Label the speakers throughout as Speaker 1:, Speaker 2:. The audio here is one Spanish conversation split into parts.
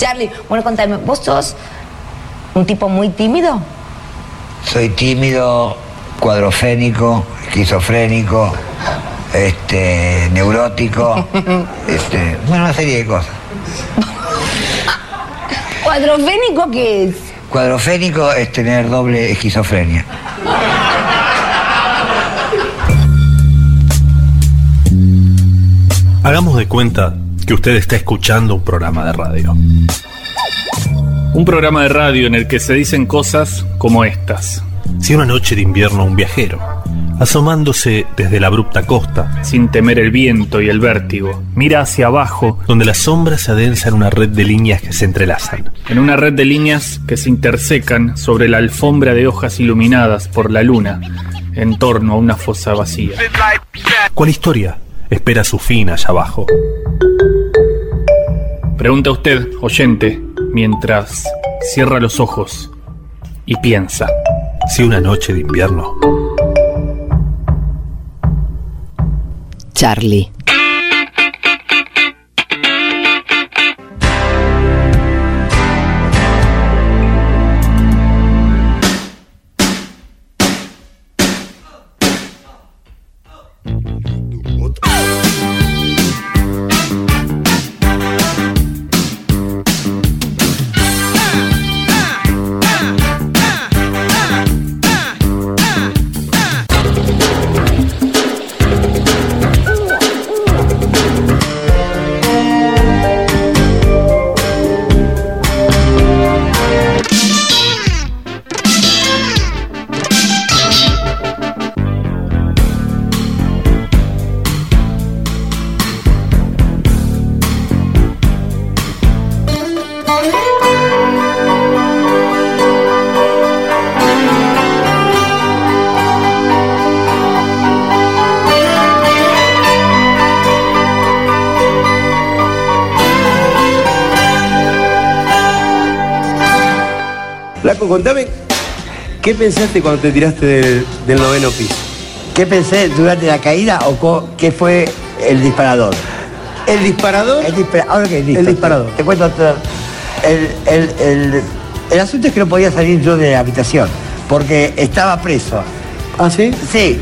Speaker 1: Charlie, bueno, contame, ¿vos sos un tipo muy tímido?
Speaker 2: Soy tímido, cuadrofénico, esquizofrénico, este, neurótico, este, bueno, una serie de cosas.
Speaker 1: ¿Cuadrofénico qué es?
Speaker 2: Cuadrofénico es tener doble esquizofrenia.
Speaker 3: Hagamos de cuenta que usted está escuchando un programa de radio. Un programa de radio en el que se dicen cosas como estas. Si una noche de invierno un viajero, asomándose desde la abrupta costa, sin temer el viento y el vértigo, mira hacia abajo, donde la sombra se adensa en una red de líneas que se entrelazan. En una red de líneas que se intersecan sobre la alfombra de hojas iluminadas por la luna, en torno a una fosa vacía. ¿Cuál historia espera su fin allá abajo? Pregunta usted, oyente, mientras cierra los ojos y piensa. Si una noche de invierno.
Speaker 4: Charlie.
Speaker 5: Contame, ¿qué pensaste cuando te tiraste del, del noveno piso?
Speaker 2: ¿Qué pensé durante la caída o qué fue el disparador?
Speaker 5: ¿El disparador?
Speaker 2: El dispara- ahora que listo,
Speaker 5: El disparador.
Speaker 2: Te, te cuento todo. El, el, el, el asunto es que no podía salir yo de la habitación porque estaba preso.
Speaker 5: ¿Ah, sí?
Speaker 2: Sí.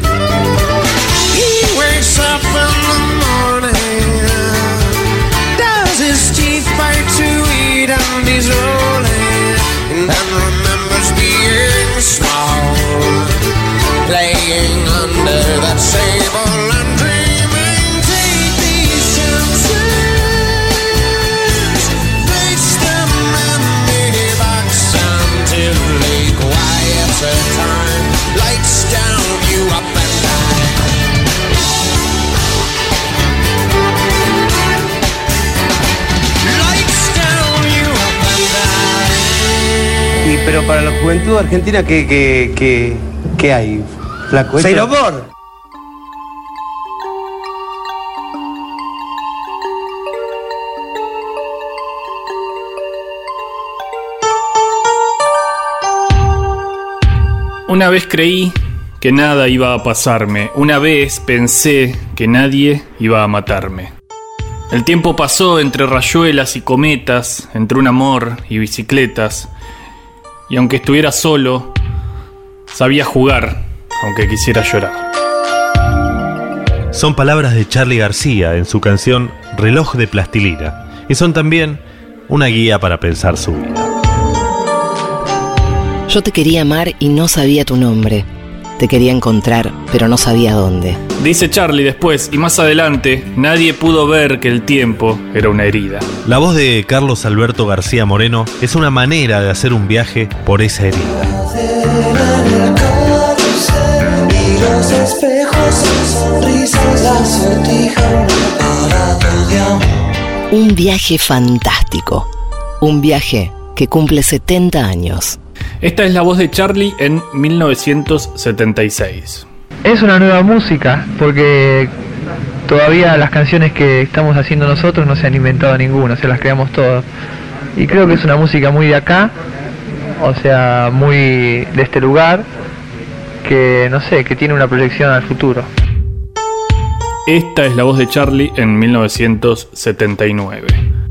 Speaker 6: Playing under that sable and dreaming. Take these chances, place them in the box until they quiet time, lights down, you up and down. Lights down, you up and down.
Speaker 5: Y, pero para la juventud argentina, ¿qué, qué, qué, qué hay, Flaco?
Speaker 2: Cero
Speaker 5: Esto-
Speaker 2: amor.
Speaker 3: Una vez creí que nada iba a pasarme. Una vez pensé que nadie iba a matarme. El tiempo pasó entre rayuelas y cometas, entre un amor y bicicletas. Y aunque estuviera solo, sabía jugar, aunque quisiera llorar.
Speaker 7: Son palabras de Charlie García en su canción Reloj de Plastilina y son también una guía para pensar su vida.
Speaker 4: Yo te quería amar y no sabía tu nombre. Te quería encontrar, pero no sabía dónde.
Speaker 3: Dice Charlie después, y más adelante, nadie pudo ver que el tiempo era una herida.
Speaker 7: La voz de Carlos Alberto García Moreno es una manera de hacer un viaje por esa herida.
Speaker 6: Los espejos y sonrisas la sortijan para todo de amor.
Speaker 4: Un viaje fantástico. Un viaje que cumple 70 años.
Speaker 3: Esta es la voz de Charlie en 1976.
Speaker 8: Es una nueva música, porque todavía las canciones que estamos haciendo nosotros no se han inventado ninguna, se las creamos todas. Y creo que es una música muy de acá, o sea, muy de este lugar, que no sé, que tiene una proyección al futuro.
Speaker 3: Esta es la voz de Charlie en 1979.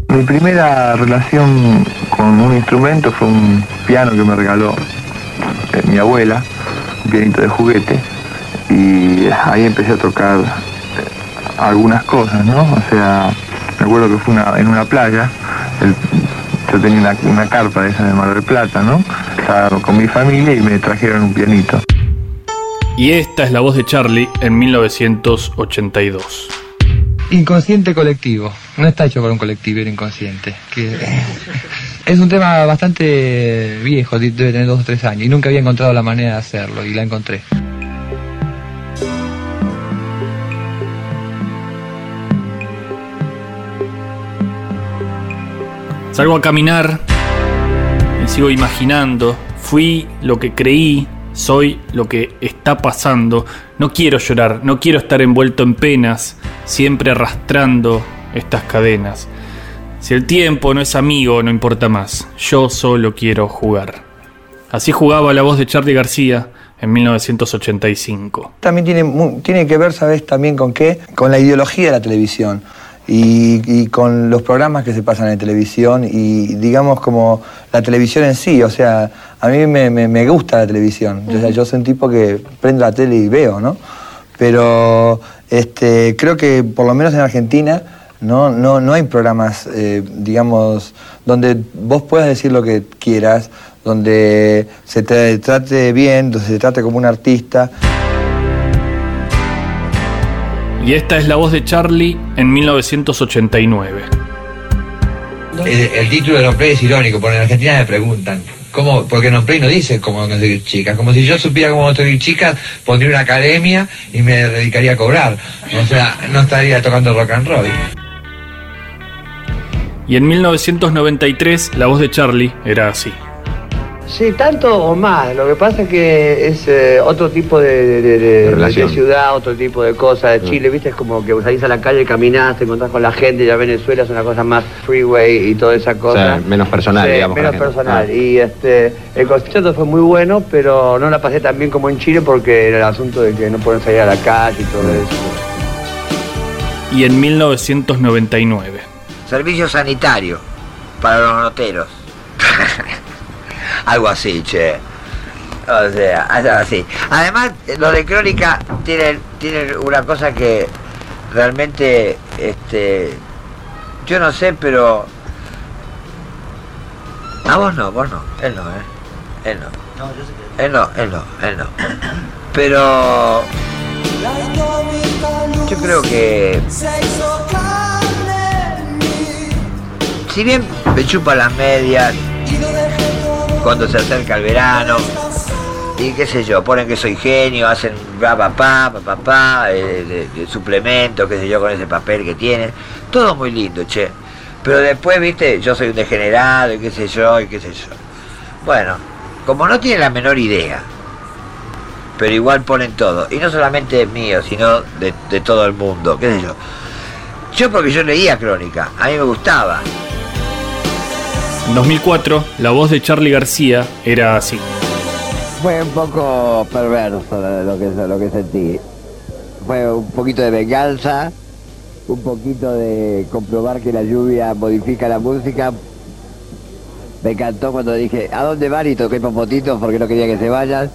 Speaker 9: Mi primera relación con un instrumento fue un piano que me regaló eh, mi abuela, un pianito de juguete, y ahí empecé a tocar eh, algunas cosas, ¿no? O sea, me acuerdo que fue una- en una playa, el- yo tenía una, una carpa de esa de Mar del Plata, ¿no? Estaba con mi familia y me trajeron un pianito.
Speaker 3: Y esta es la voz de Charlie en 1982.
Speaker 9: Inconsciente colectivo. No está hecho por un colectivo, era inconsciente. Que es un tema bastante viejo, debe tener dos o tres años, y nunca había encontrado la manera de hacerlo, y la encontré.
Speaker 3: Salgo a caminar y sigo imaginando. Fui lo que creí, soy lo que está pasando. No quiero llorar, no quiero estar envuelto en penas, siempre arrastrando estas cadenas. Si el tiempo no es amigo, no importa más. Yo solo quiero jugar. Así jugaba la voz de Charlie García en 1985.
Speaker 10: También tiene, tiene que ver, ¿sabes? También con qué? Con la ideología de la televisión. Y, y con los programas que se pasan en televisión y digamos como la televisión en sí, o sea, a mí me, me- me gusta la televisión, sea, yo soy un tipo que prendo la tele y veo, ¿no? Pero este, creo que por lo menos en Argentina no, no, no hay programas, eh, digamos, donde vos puedas decir lo que quieras, donde se te trate bien, donde se te trate como un artista.
Speaker 3: Y esta es la voz de Charlie en 1989.
Speaker 11: El, el título de No Play es irónico, porque en Argentina me preguntan, ¿cómo? Porque No no dice cómo conseguir chicas. Como si yo supiera cómo conseguir chicas, pondría una academia y me dedicaría a cobrar. O sea, no estaría tocando rock and roll.
Speaker 3: Y en 1993 la voz de Charlie era así.
Speaker 10: Sí, tanto o más. Lo que pasa es que es eh, otro tipo de, de- de- de-
Speaker 5: relación.
Speaker 10: de ciudad, otro tipo de cosas. De Chile, viste, es como que salís a la calle, caminás, te encontrás con la gente. Ya Venezuela es una cosa más freeway y toda esa cosa.
Speaker 5: sea, menos personal,
Speaker 10: Sí,
Speaker 5: digamos,
Speaker 10: Menos personal.
Speaker 5: Ah.
Speaker 10: Y este, el concierto fue muy bueno, pero no la pasé tan bien como en Chile porque era el asunto de que no pueden salir a la calle y todo eso.
Speaker 3: Y en 1999.
Speaker 2: Servicio sanitario para los noteros. algo así, che. O sea, algo así. Además, lo de Crónica tienen, tienen una cosa que realmente, este, yo no sé, pero... A vos no, vos no, él no, ¿eh? Él no. Él no, él no, él no. Pero... Yo creo que... Si bien me chupa las medias cuando se acerca el verano y qué sé yo, ponen que soy genio, hacen pa pa pa pa pa, pa, eh, de suplemento, qué sé yo, con ese papel que tienen, todo muy lindo, che. Pero después, viste, yo soy un degenerado y qué sé yo, y qué sé yo. Bueno, como no tienen la menor idea, pero igual ponen todo, y no solamente mío, sino de, de todo el mundo, qué sé yo. Yo porque yo leía crónica, a mí me gustaba.
Speaker 3: En 2004 la voz de Charlie García era así.
Speaker 12: Fue un poco perverso lo que, lo que sentí. Fue un poquito de venganza, un poquito de comprobar que la lluvia modifica la música. Me encantó cuando dije, ¿a dónde van? Y toqué popotitos porque no quería que se vayan.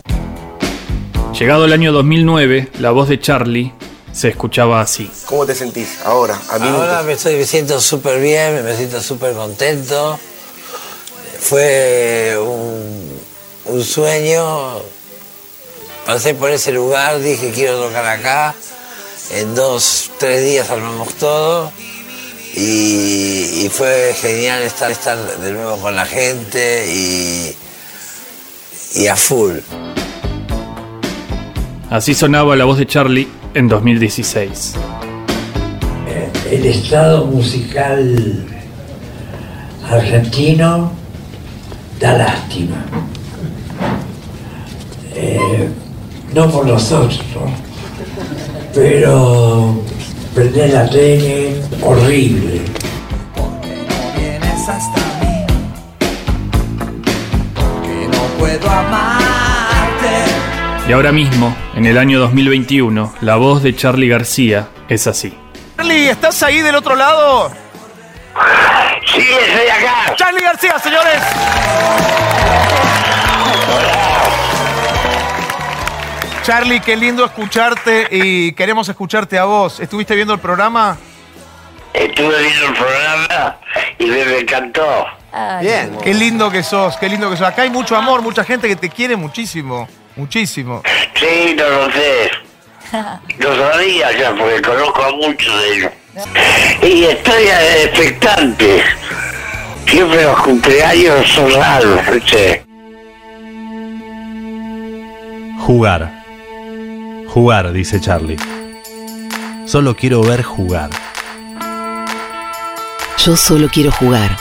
Speaker 3: Llegado el año 2009, la voz de Charlie se escuchaba así.
Speaker 13: ¿Cómo te sentís ahora? A
Speaker 14: Ahora me, estoy, me siento súper bien, me siento súper contento. Fue un, un sueño. Pasé por ese lugar, dije quiero tocar acá. En dos, tres días armamos todo. Y, y fue genial estar, estar de nuevo con la gente y, y a full.
Speaker 3: Así sonaba la voz de Charlie en 2016.
Speaker 15: el estado musical argentino da lástima. Eh, no por nosotros, ¿no? pero prender la tele, horrible.
Speaker 6: vienes hasta mí porque no puedo amarte
Speaker 3: Y ahora mismo, en el año 2021, la voz de Charlie García es así.
Speaker 16: Charlie, ¿estás ahí del otro lado? Sí, estoy acá.
Speaker 17: Charlie García, señores. Charlie, qué lindo escucharte y queremos escucharte a vos. ¿Estuviste viendo el programa?
Speaker 16: Estuve viendo el programa y me, me encantó.
Speaker 17: Bien. Qué lindo que sos, qué lindo que sos. Acá hay mucho amor, mucha gente que te quiere muchísimo, muchísimo.
Speaker 16: Sí, no lo sé. Lo sabía ya porque conozco a muchos de ellos. Y estoy eh, expectante. Siempre los cumpleaños son raros, ¿viste?
Speaker 7: Jugar. Jugar, dice Charlie. Solo quiero ver jugar.
Speaker 4: Yo solo quiero jugar.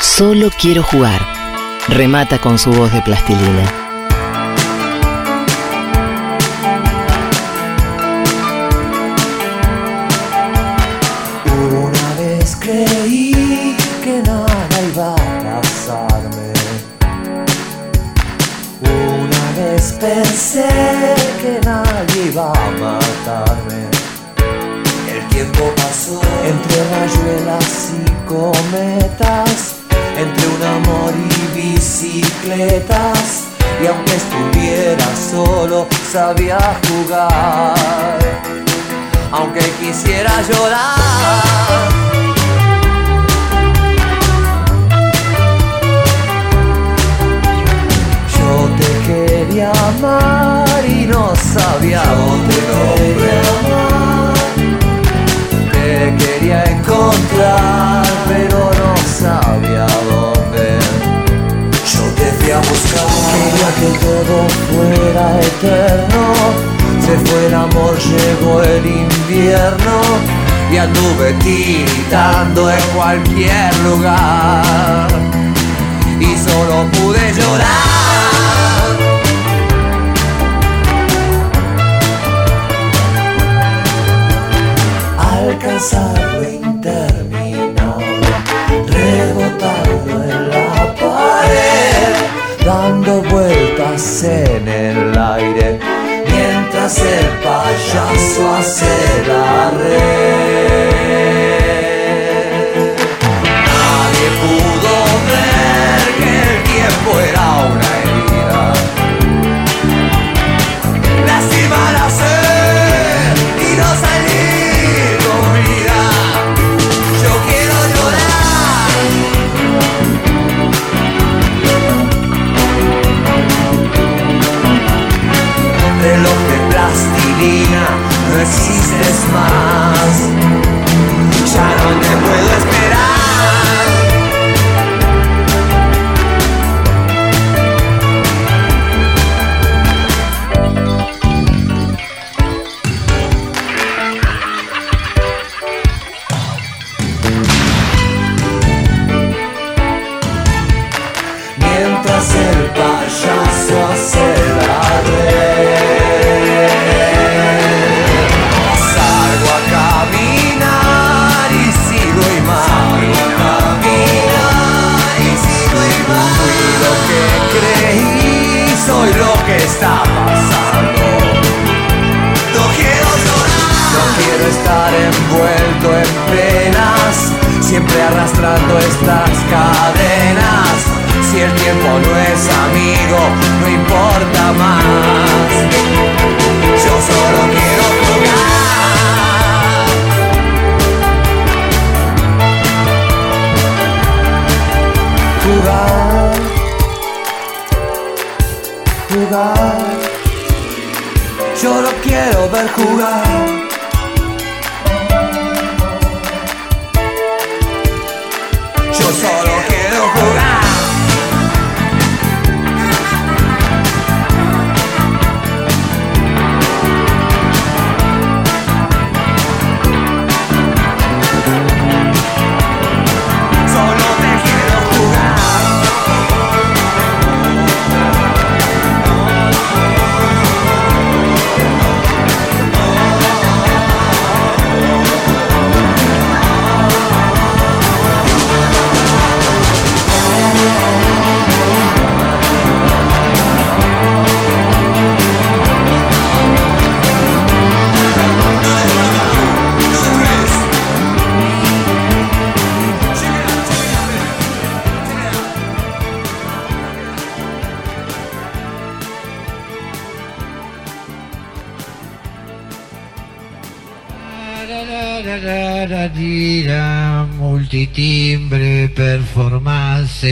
Speaker 4: Solo quiero jugar. Remata con su voz de plastilina.
Speaker 18: Bicicletas. Y aunque estuviera solo, sabía jugar. Aunque quisiera llorar. Yo te quería amar y no sabía dónde amar. Te quería encontrar, pero no sabía dónde. Quería que todo fuera eterno. Se fue el amor, llegó el invierno. Y anduve tiritando en cualquier lugar. Y solo pude llorar. Alcanzar lo interminable, rebotando en la dando vueltas en el aire, mientras el payaso hace la red.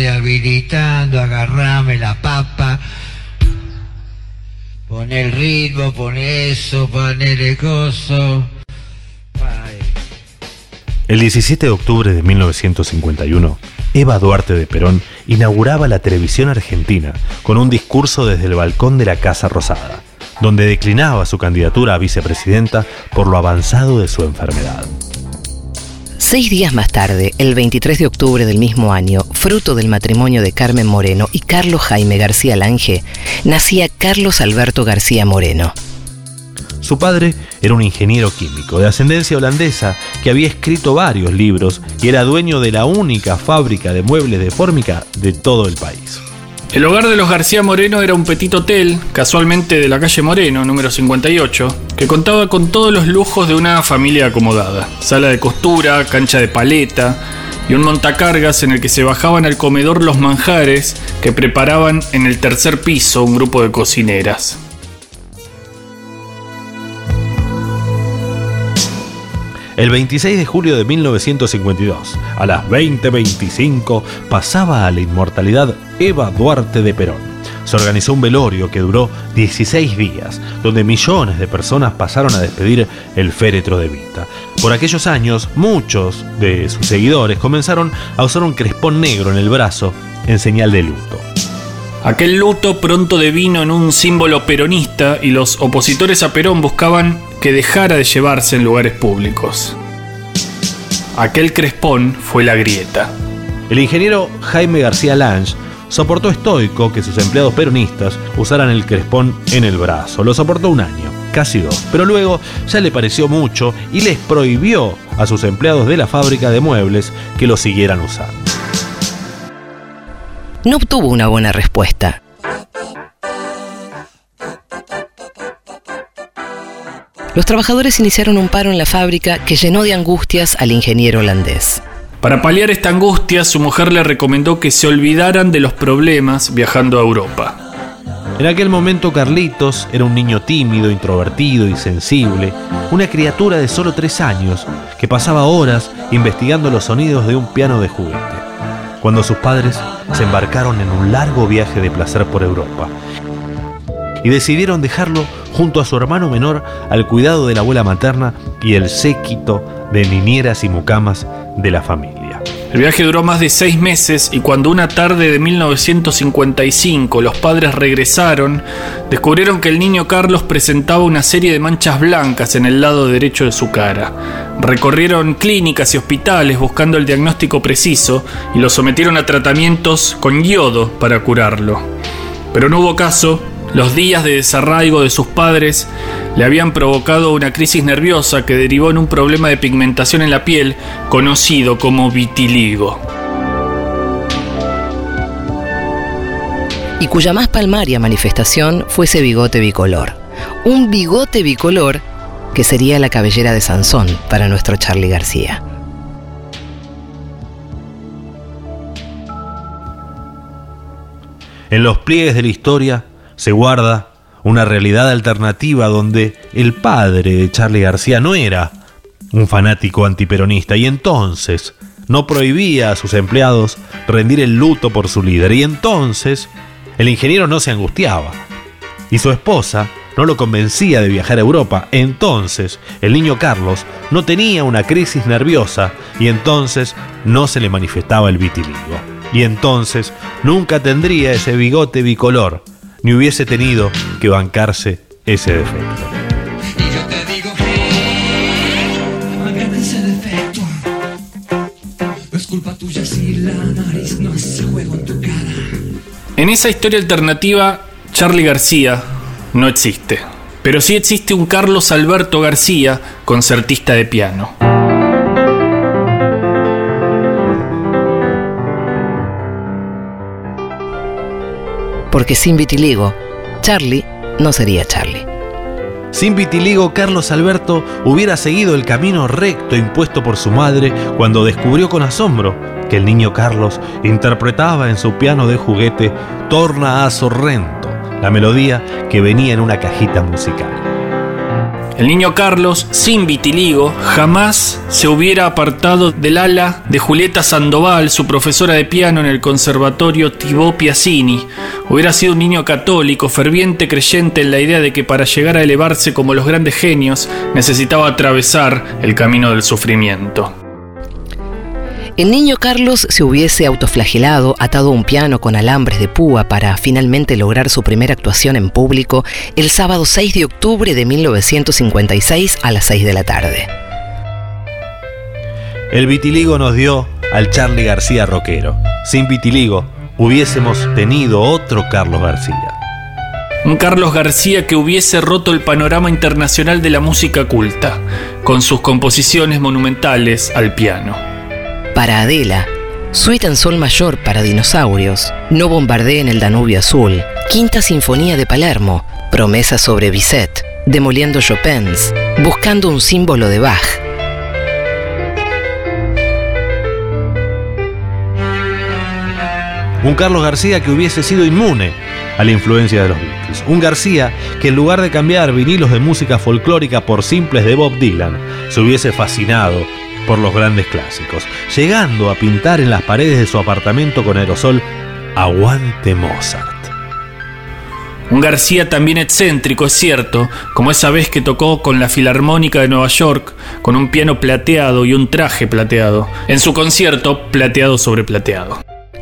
Speaker 19: Habilitando, la papa. Pon el ritmo, pon eso, pon el coso.
Speaker 7: El 17 de octubre de 1951, Eva Duarte de Perón inauguraba la televisión argentina con un discurso desde el balcón de la Casa Rosada, donde declinaba su candidatura a vicepresidenta por lo avanzado de su enfermedad.
Speaker 4: Seis días más tarde, el 23 de octubre del mismo año, fruto del matrimonio de Carmen Moreno y Carlos Jaime García Lange, nacía Carlos Alberto García Moreno.
Speaker 7: Su padre era un ingeniero químico de ascendencia holandesa que había escrito varios libros y era dueño de la única fábrica de muebles de fórmica de todo el país.
Speaker 3: El hogar de los García Moreno era un petit hotel, casualmente de la calle Moreno, número 58, que contaba con todos los lujos de una familia acomodada. Sala de costura, cancha de paleta y un montacargas en el que se bajaban al comedor los manjares que preparaban en el tercer piso un grupo de cocineras.
Speaker 7: El 26 de julio de 1952, a las 20:25, pasaba a la inmortalidad Eva Duarte de Perón. Se organizó un velorio que duró 16 días, donde millones de personas pasaron a despedir el féretro de Vita. Por aquellos años, muchos de sus seguidores comenzaron a usar un crespón negro en el brazo en señal de luto.
Speaker 3: Aquel luto pronto devino en un símbolo peronista y los opositores a Perón buscaban que dejara de llevarse en lugares públicos. Aquel crespón fue la grieta.
Speaker 7: El ingeniero Jaime García Lange soportó estoico que sus empleados peronistas usaran el crespón en el brazo. Lo soportó un año, casi dos, pero luego ya le pareció mucho y les prohibió a sus empleados de la fábrica de muebles que lo siguieran usando.
Speaker 4: No obtuvo una buena respuesta. Los trabajadores iniciaron un paro en la fábrica que llenó de angustias al ingeniero holandés.
Speaker 3: Para paliar esta angustia, su mujer le recomendó que se olvidaran de los problemas viajando a Europa.
Speaker 7: En aquel momento Carlitos era un niño tímido, introvertido y sensible, una criatura de solo tres años que pasaba horas investigando los sonidos de un piano de juguete. Cuando sus padres se embarcaron en un largo viaje de placer por Europa y decidieron dejarlo junto a su hermano menor al cuidado de la abuela materna y el séquito de niñeras y mucamas de la familia.
Speaker 3: El viaje duró más de seis meses y cuando una tarde de 1955 los padres regresaron, descubrieron que el niño Carlos presentaba una serie de manchas blancas en el lado derecho de su cara. Recorrieron clínicas y hospitales buscando el diagnóstico preciso y lo sometieron a tratamientos con yodo para curarlo. Pero no hubo caso los días de desarraigo de sus padres le habían provocado una crisis nerviosa que derivó en un problema de pigmentación en la piel conocido como vitiligo.
Speaker 4: Y cuya más palmaria manifestación fue ese bigote bicolor. Un bigote bicolor que sería la cabellera de Sansón para nuestro Charlie García.
Speaker 7: En los pliegues de la historia se guarda una realidad alternativa donde el padre de Charlie García no era un fanático antiperonista y entonces no prohibía a sus empleados rendir el luto por su líder y entonces el ingeniero no se angustiaba y su esposa no lo convencía de viajar a Europa. Entonces el niño Carlos no tenía una crisis nerviosa y entonces no se le manifestaba el vitiligo. Y entonces nunca tendría ese bigote bicolor ni hubiese tenido que bancarse ese defecto.
Speaker 18: Mangate ese defecto. No es culpa tuya si la nariz no hace juego en tu cara.
Speaker 3: En esa historia alternativa, Charlie García no existe. Pero sí existe un Carlos Alberto García, concertista de piano.
Speaker 4: Porque sin vitiligo, Charlie no sería Charlie.
Speaker 7: Sin vitiligo, Carlos Alberto hubiera seguido el camino recto impuesto por su madre cuando descubrió con asombro que el niño Carlos interpretaba en su piano de juguete Torna a Sorrento, la melodía que venía en una cajita musical.
Speaker 3: El niño Carlos, sin vitiligo, jamás se hubiera apartado del ala de Julieta Sandoval, su profesora de piano en el Conservatorio Thibaut Piazzini. Hubiera sido un niño católico, ferviente creyente en la idea de que para llegar a elevarse como los grandes genios necesitaba atravesar el camino del sufrimiento.
Speaker 4: El niño Carlos se hubiese autoflagelado, atado a un piano con alambres de púa para finalmente lograr su primera actuación en público el sábado 6 de octubre de 1956 a las 6 de la tarde.
Speaker 7: El vitiligo nos dio al Charlie García rockero. Sin vitiligo hubiésemos tenido otro Carlos García.
Speaker 3: Un Carlos García que hubiese roto el panorama internacional de la música culta, con sus composiciones monumentales al piano.
Speaker 4: Para Adela, Suite en Sol Mayor para Dinosaurios, No bombardeen el Danubio Azul, Quinta Sinfonía de Palermo, Promesa sobre Bizet, Demoliendo Chopins, Buscando un símbolo de Bach.
Speaker 7: Un Carlos García que hubiese sido inmune a la influencia de los Beatles. Un García que en lugar de cambiar vinilos de música folclórica por simples de Bob Dylan, se hubiese fascinado por los grandes clásicos, llegando a pintar en las paredes de su apartamento con aerosol Aguante Mozart.
Speaker 3: Un García también excéntrico, es cierto, como esa vez que tocó con la Filarmónica de Nueva York, con un piano plateado y un traje plateado, en su concierto plateado sobre plateado.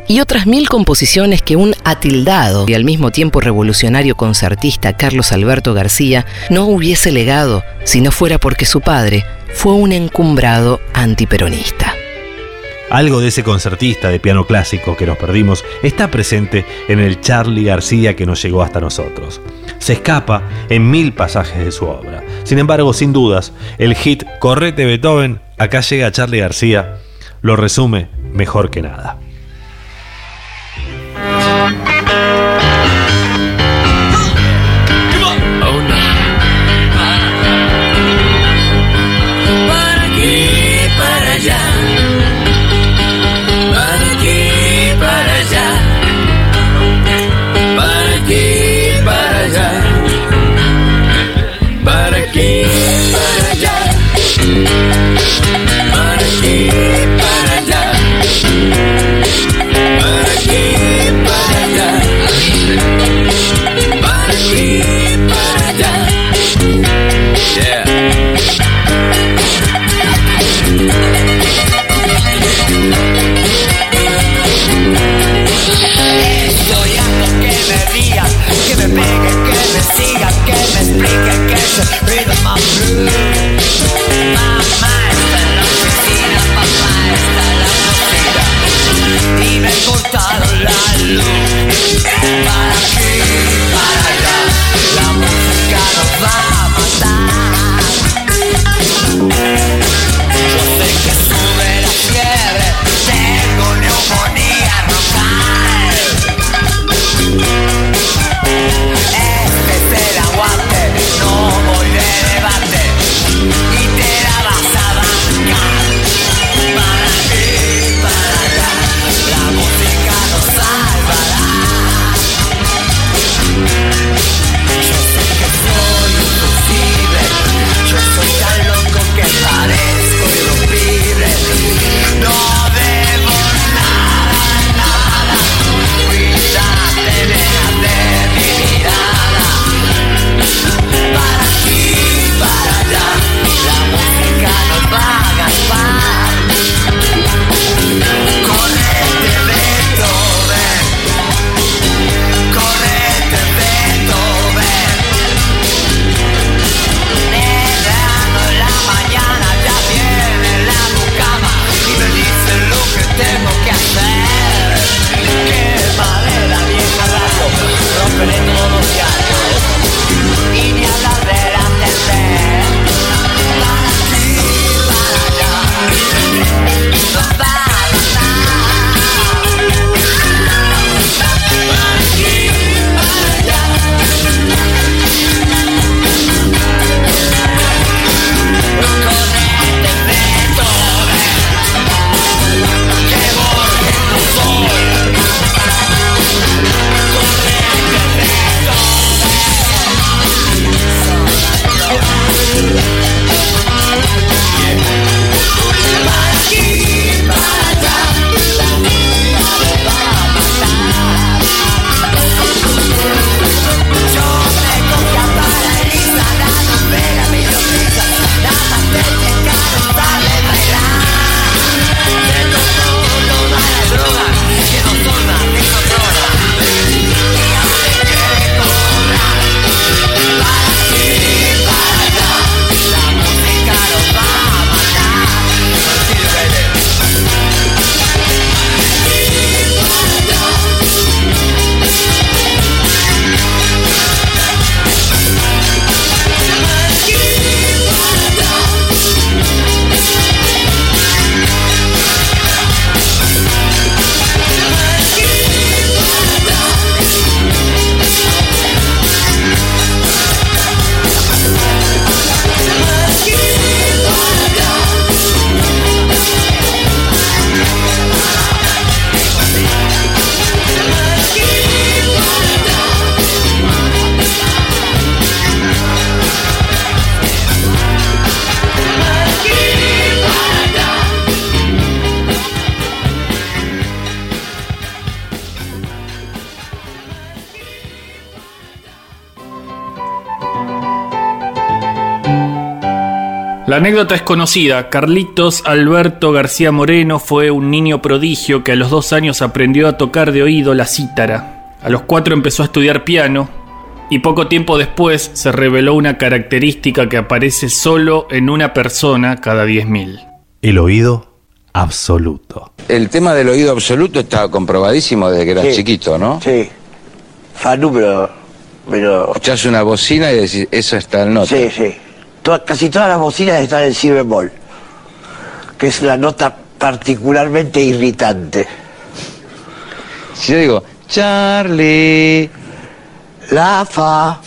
Speaker 4: y otras mil composiciones que un atildado y al mismo tiempo revolucionario concertista Carlos Alberto García no hubiese legado si no fuera porque su padre fue un encumbrado antiperonista.
Speaker 7: Algo de ese concertista de piano clásico que nos perdimos está presente en el Charlie García que nos llegó hasta nosotros. Se escapa en mil pasajes de su obra. Sin embargo, sin dudas, el hit Correte Beethoven, acá llega Charlie García, lo resume mejor que nada.
Speaker 3: Anécdota es conocida. Carlitos Alberto García Moreno fue un niño prodigio que a los dos años aprendió a tocar de oído la cítara. A los cuatro empezó a estudiar piano y poco tiempo después se reveló una característica que aparece solo en una persona cada 10.000.
Speaker 7: El oído absoluto.
Speaker 20: El tema del oído absoluto está comprobadísimo desde que eras
Speaker 12: Sí.
Speaker 20: chiquito, ¿no?
Speaker 12: Sí. Fanu, pero. pero
Speaker 20: Escuchás una bocina y decís, eso está en nota.
Speaker 12: sí, sí. To- casi todas las bocinas están en si bemol, que es una nota particularmente irritante.
Speaker 20: Si yo digo, Charlie.
Speaker 12: La fa.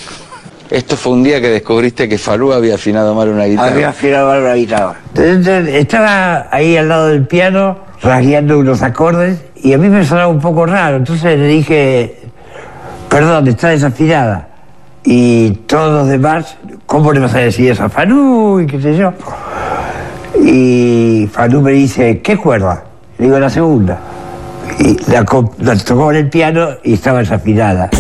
Speaker 20: Esto fue un día que descubriste que Falú había afinado mal una guitarra.
Speaker 12: Había afinado mal una guitarra. Entonces, estaba ahí al lado del piano, rasgueando unos acordes, y a mí me sonaba un poco raro. Entonces le dije, perdón, está desafinada. Y todos los demás, ¿cómo le vas a decir eso a Fanú? Y qué sé yo. Y Fanú me dice, ¿qué cuerda? Le digo, la segunda. Y la, la tocó en el piano y estaba desafinada.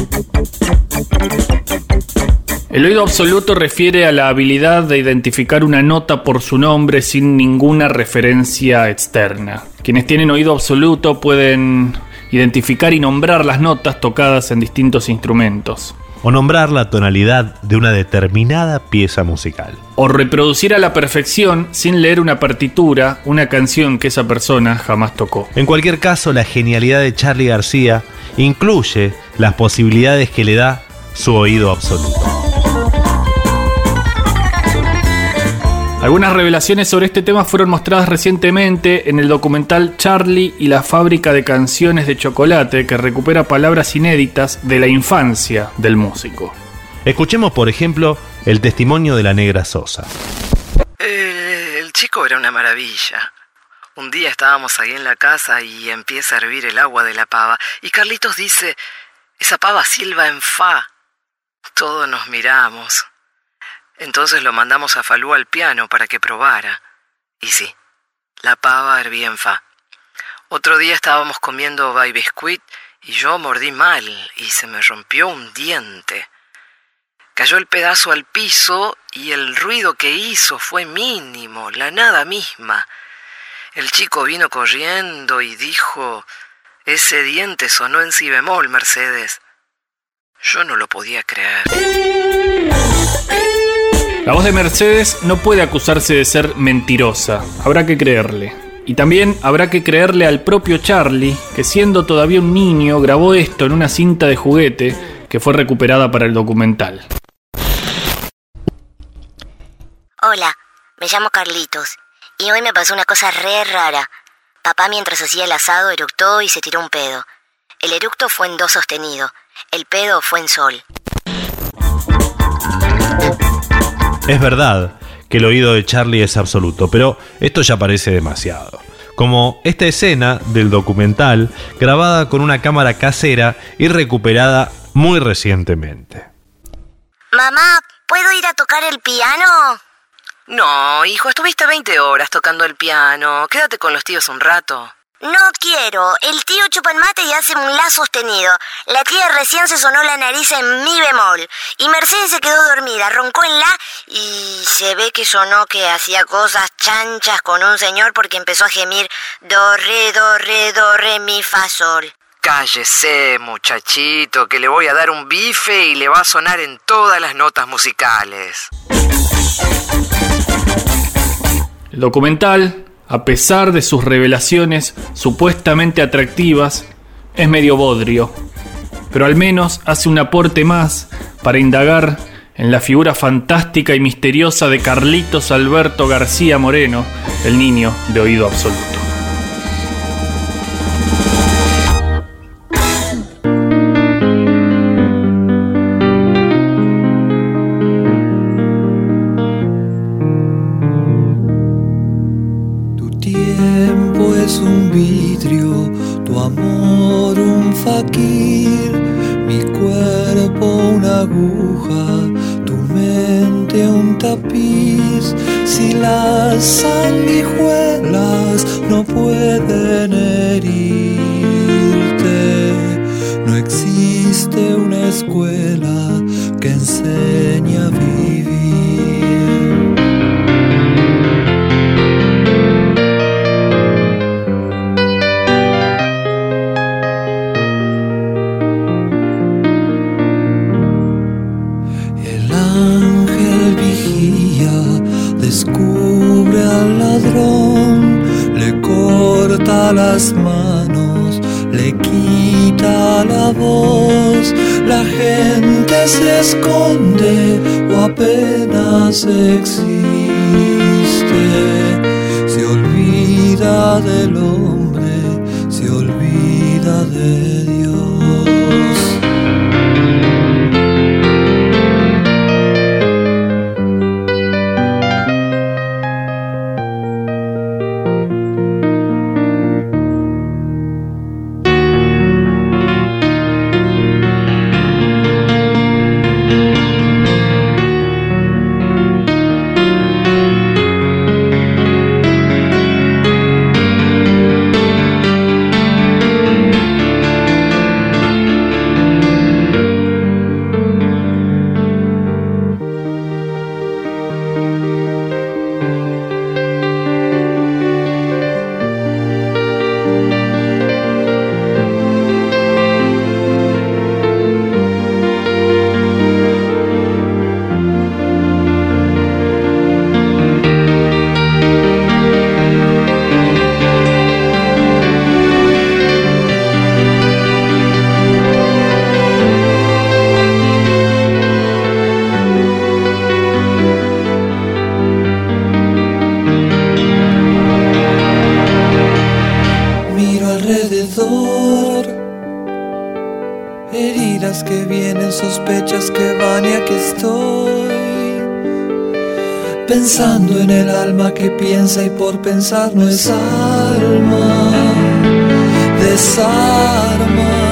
Speaker 3: El oído absoluto refiere a la habilidad de identificar una nota por su nombre sin ninguna referencia externa. Quienes tienen oído absoluto pueden identificar y nombrar las notas tocadas en distintos instrumentos.
Speaker 7: O nombrar la tonalidad de una determinada pieza musical.
Speaker 3: O reproducir a la perfección, sin leer una partitura, una canción que esa persona jamás tocó.
Speaker 7: En cualquier caso, la genialidad de Charlie García incluye las posibilidades que le da su oído absoluto.
Speaker 3: Algunas revelaciones sobre este tema fueron mostradas recientemente en el documental Charlie y la fábrica de canciones de chocolate que recupera palabras inéditas de la infancia del músico.
Speaker 7: Escuchemos, por ejemplo, el testimonio de la negra Sosa.
Speaker 4: El, el chico era una maravilla. Un día estábamos ahí en la casa y empieza a hervir el agua de la pava. Y Carlitos dice, esa pava silba en fa. Todos nos miramos. Entonces lo mandamos a Falú al piano para que probara. Y sí, la pava hervía en fa. Otro día estábamos comiendo by biscuit y yo mordí mal y se me rompió un diente. Cayó el pedazo al piso y el ruido que hizo fue mínimo, la nada misma. El chico vino corriendo y dijo, ese diente sonó en si bemol, Mercedes. Yo no lo podía creer.
Speaker 3: La voz de Mercedes no puede acusarse de ser mentirosa, habrá que creerle. Y también habrá que creerle al propio Charlie, que siendo todavía un niño grabó esto en una cinta de juguete que fue recuperada para el documental.
Speaker 21: Hola, me llamo Carlitos y hoy me pasó una cosa re rara. Papá mientras hacía el asado eructó y se tiró un pedo. El eructo fue en do sostenido, el pedo fue en sol.
Speaker 7: Es verdad que el oído de Charlie es absoluto, pero esto ya parece demasiado. Como esta escena del documental grabada con una cámara casera y recuperada muy recientemente.
Speaker 21: Mamá, ¿puedo ir a tocar el piano?
Speaker 4: No, hijo, estuviste 20 horas tocando el piano. Quédate con los tíos un rato.
Speaker 21: No quiero. El tío chupa el mate y hace un la sostenido. La tía recién se sonó la nariz en mi bemol. Y Mercedes se quedó dormida, roncó en la y se ve que sonó que hacía cosas chanchas con un señor porque empezó a gemir do, re, do, re, do, re, mi, fa, sol.
Speaker 4: Cállese, muchachito, que le voy a dar un bife y le va a sonar en todas las notas musicales.
Speaker 3: El documental, a pesar de sus revelaciones supuestamente atractivas, es medio bodrio, pero al menos hace un aporte más para indagar en la figura fantástica y misteriosa de Carlitos Alberto García Moreno, el niño de oído absoluto.
Speaker 18: Tiempo es un vidrio, tu amor un faquir, mi cuerpo una aguja, tu mente un tapiz. Si las sanguijuelas no pueden herirte, no existe una escuela que enseñe a vivir. Las manos, le quita la voz, la gente se esconde o apenas existe, se olvida del hombre, Pensando en el alma que piensa y por pensar no es alma, desarma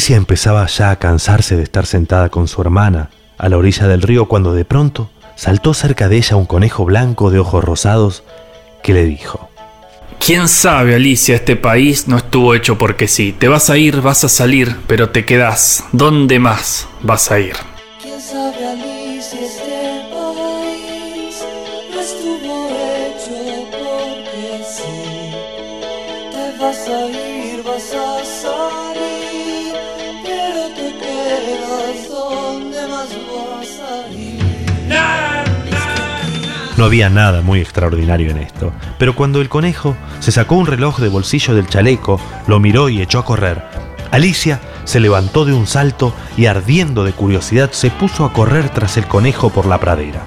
Speaker 7: Alicia empezaba ya a cansarse de estar sentada con su hermana a la orilla del río cuando de pronto saltó cerca de ella un conejo blanco de ojos rosados que le dijo,
Speaker 3: ¿Quién sabe, Alicia? Este país no estuvo hecho porque sí. Te vas a ir, vas a salir, pero te quedás. ¿Dónde más vas a ir?
Speaker 7: Había nada muy extraordinario en esto, pero cuando el conejo se sacó un reloj de bolsillo del chaleco, lo miró y echó a correr, Alicia se levantó de un salto y ardiendo de curiosidad se puso a correr tras el conejo por la pradera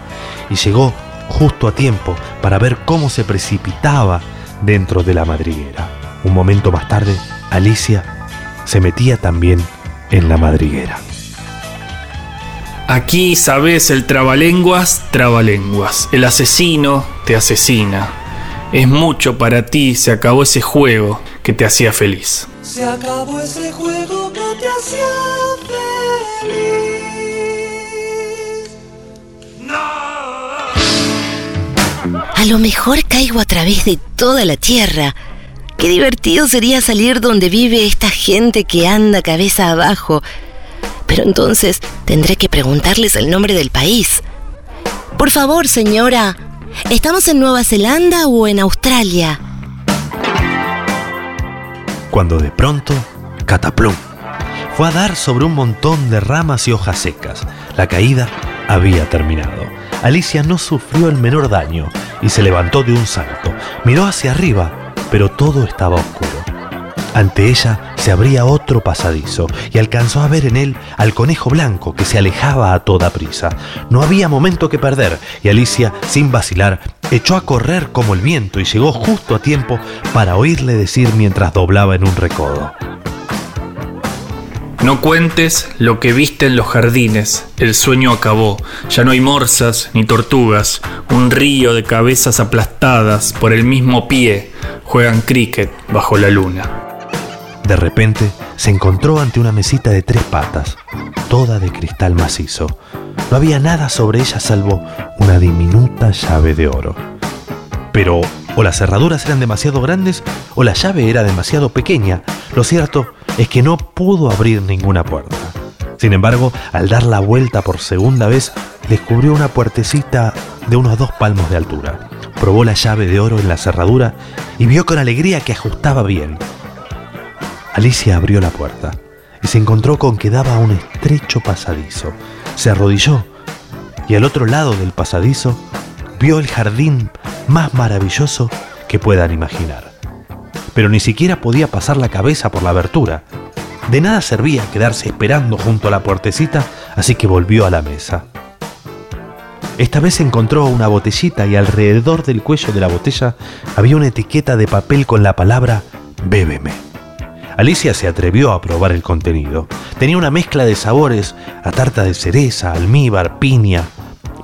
Speaker 7: y llegó justo a tiempo para ver cómo se precipitaba dentro de la madriguera. Un momento más tarde, Alicia se metía también en la madriguera.
Speaker 3: Aquí sabes el trabalenguas, trabalenguas. El asesino te asesina. Es mucho para ti, se acabó ese juego que te hacía feliz.
Speaker 18: Se acabó ese juego que te hacía feliz.
Speaker 21: A lo mejor caigo a través de toda la tierra. Qué divertido sería salir donde vive esta gente que anda cabeza abajo. Pero entonces tendré que preguntarles el nombre del país. Por favor, señora, ¿estamos en Nueva Zelanda o en Australia?
Speaker 7: Cuando de pronto, cataplum, fue a dar sobre un montón de ramas y hojas secas. La caída había terminado. Alicia no sufrió el menor daño y se levantó de un salto. Miró hacia arriba, pero todo estaba oscuro. Ante ella se abría otro pasadizo y alcanzó a ver en él al conejo blanco que se alejaba a toda prisa. No había momento que perder y Alicia, sin vacilar, echó a correr como el viento y llegó justo a tiempo para oírle decir mientras doblaba en un recodo.
Speaker 3: No cuentes lo que viste en los jardines, el sueño acabó, ya no hay morsas ni tortugas, un río de cabezas aplastadas por el mismo pie juegan cricket bajo la luna.
Speaker 7: De repente se encontró ante una mesita de tres patas, toda de cristal macizo. No había nada sobre ella salvo una diminuta llave de oro. Pero o las cerraduras eran demasiado grandes o la llave era demasiado pequeña. Lo cierto es que no pudo abrir ninguna puerta. Sin embargo, al dar la vuelta por segunda vez, descubrió una puertecita de unos dos palmos de altura. Probó la llave de oro en la cerradura y vio con alegría que ajustaba bien. Alicia abrió la puerta y se encontró con que daba un estrecho pasadizo. Se arrodilló y al otro lado del pasadizo vio el jardín más maravilloso que puedan imaginar. Pero ni siquiera podía pasar la cabeza por la abertura. De nada servía quedarse esperando junto a la puertecita, así que volvió a la mesa. Esta vez encontró una botellita y alrededor del cuello de la botella había una etiqueta de papel con la palabra Bébeme. Alicia se atrevió a probar el contenido. Tenía una mezcla de sabores a tarta de cereza, almíbar, piña,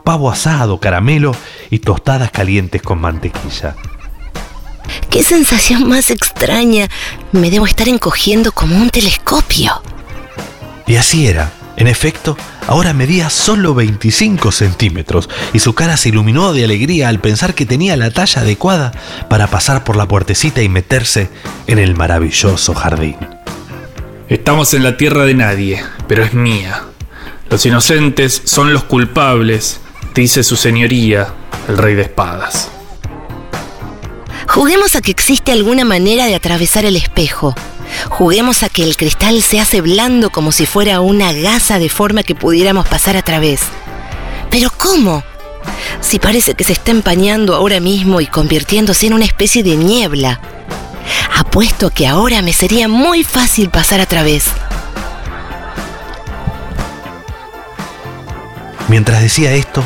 Speaker 7: pavo asado, caramelo y tostadas calientes con mantequilla.
Speaker 4: ¡Qué sensación más extraña! Me debo estar encogiendo como un telescopio.
Speaker 7: Y así era. En efecto, ahora medía solo 25 centímetros y su cara se iluminó de alegría al pensar que tenía la talla adecuada para pasar por la puertecita y meterse en el maravilloso jardín.
Speaker 3: Estamos en la tierra de nadie, pero es mía. Los inocentes son los culpables, dice su señoría, el rey de espadas.
Speaker 4: Juguemos a que existe alguna manera de atravesar el espejo. Juguemos a que el cristal se hace blando como si fuera una gasa de forma que pudiéramos pasar a través. Pero ¿cómo? Si parece que se está empañando ahora mismo y convirtiéndose en una especie de niebla. Apuesto que ahora me sería muy fácil pasar a través.
Speaker 7: Mientras decía esto,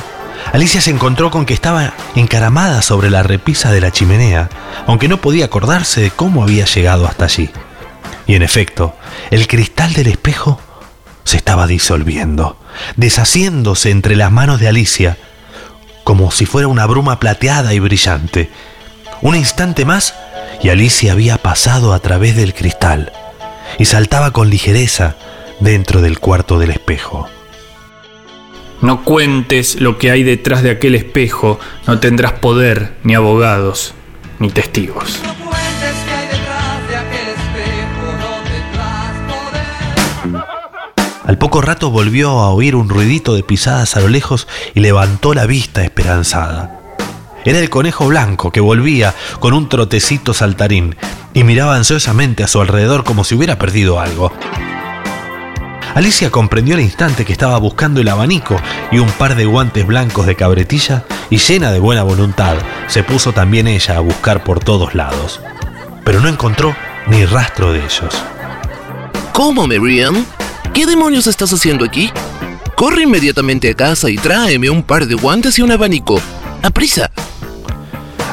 Speaker 7: Alicia se encontró con que estaba encaramada sobre la repisa de la chimenea, aunque no podía acordarse de cómo había llegado hasta allí. Y en efecto, el cristal del espejo se estaba disolviendo, deshaciéndose entre las manos de Alicia, como si fuera una bruma plateada y brillante. Un instante más y Alicia había pasado a través del cristal y saltaba con ligereza dentro del cuarto del espejo.
Speaker 3: No cuentes lo que hay detrás de aquel espejo, no tendrás poder, ni abogados, ni testigos.
Speaker 7: Al poco rato volvió a oír un ruidito de pisadas a lo lejos y levantó la vista esperanzada. Era el conejo blanco que volvía con un trotecito saltarín y miraba ansiosamente a su alrededor como si hubiera perdido algo. Alicia comprendió al instante que estaba buscando el abanico y un par de guantes blancos de cabretilla y llena de buena voluntad se puso también ella a buscar por todos lados. Pero no encontró ni rastro de ellos.
Speaker 22: ¿Cómo, Miriam? ¿Qué demonios estás haciendo aquí? Corre inmediatamente a casa y tráeme un par de guantes y un abanico. ¡Aprisa!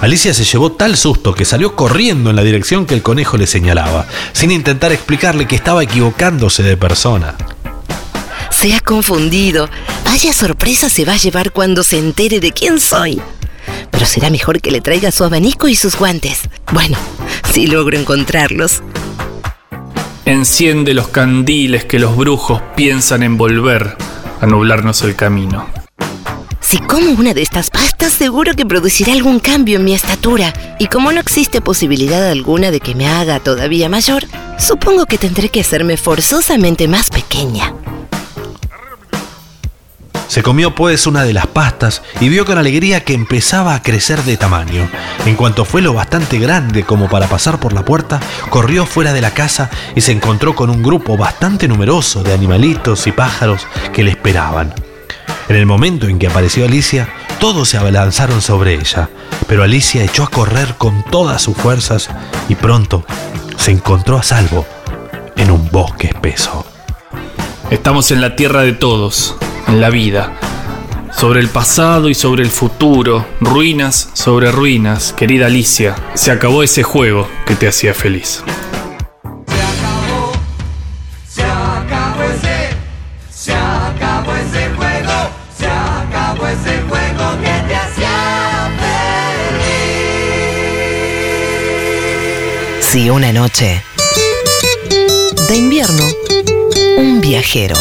Speaker 7: Alicia se llevó tal susto que salió corriendo en la dirección que el conejo le señalaba, sin intentar explicarle que estaba equivocándose de persona.
Speaker 4: Se ha confundido. Vaya sorpresa se va a llevar cuando se entere de quién soy. Pero será mejor que le traiga su abanico y sus guantes. Bueno, si logro encontrarlos.
Speaker 3: Enciende los candiles que los brujos piensan envolver a nublarnos el camino.
Speaker 4: Si como una de estas pastas, seguro que producirá algún cambio en mi estatura. Y como no existe posibilidad alguna de que me haga todavía mayor, supongo que tendré que hacerme forzosamente más pequeña.
Speaker 7: Se comió pues una de las pastas y vio con alegría que empezaba a crecer de tamaño. En cuanto fue lo bastante grande como para pasar por la puerta, corrió fuera de la casa y se encontró con un grupo bastante numeroso de animalitos y pájaros que le esperaban. En el momento en que apareció Alicia, todos se abalanzaron sobre ella, pero Alicia echó a correr con todas sus fuerzas y pronto se encontró a salvo en un bosque espeso.
Speaker 3: Estamos en la tierra de todos, en la vida, sobre el pasado y sobre el futuro, ruinas sobre ruinas, querida Alicia, se acabó ese juego que te hacía feliz.
Speaker 18: Si una noche de invierno, un viajero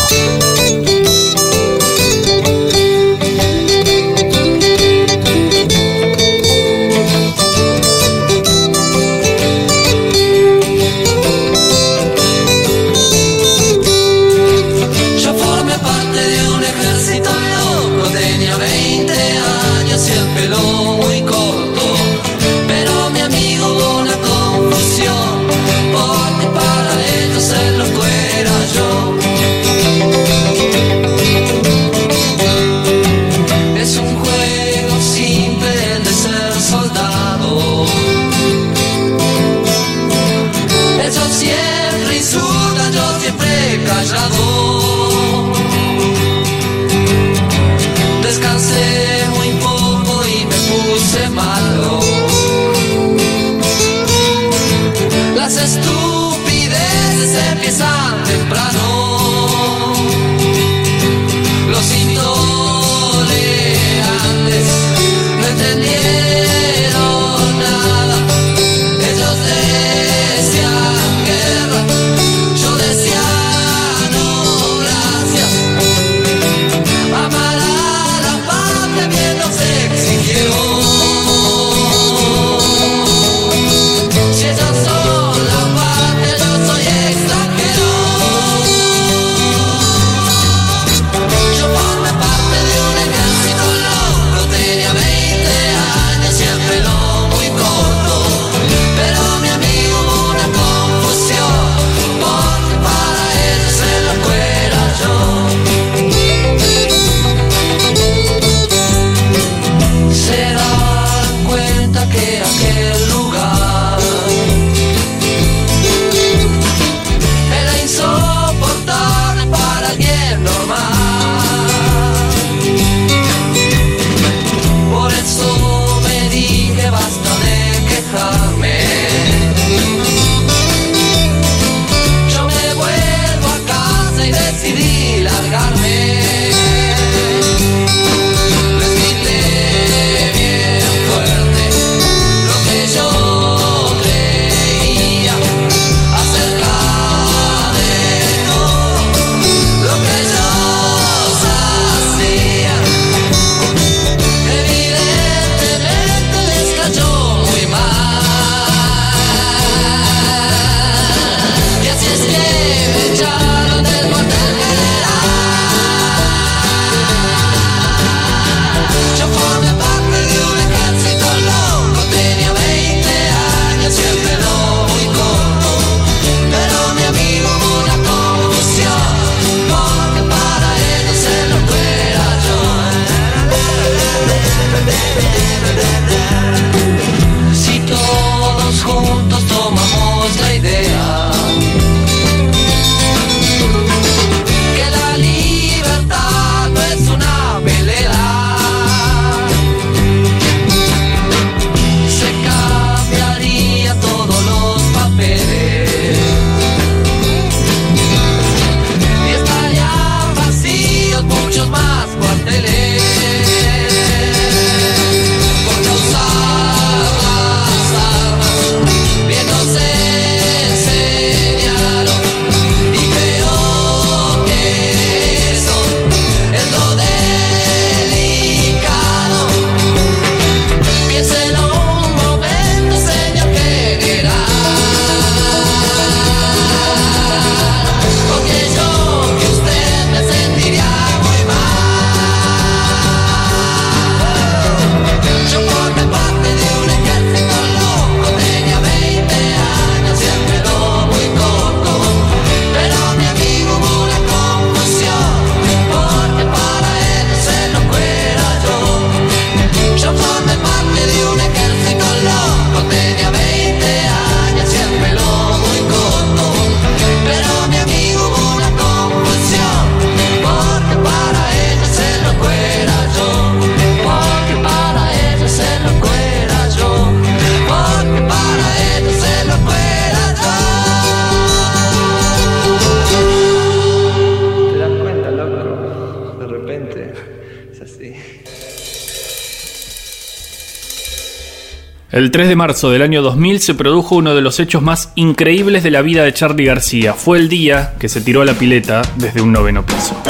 Speaker 23: El
Speaker 3: 3 de marzo del año 2000 se produjo uno de los hechos más increíbles de la vida de Charlie García. Fue el día que se tiró a la pileta desde un noveno piso.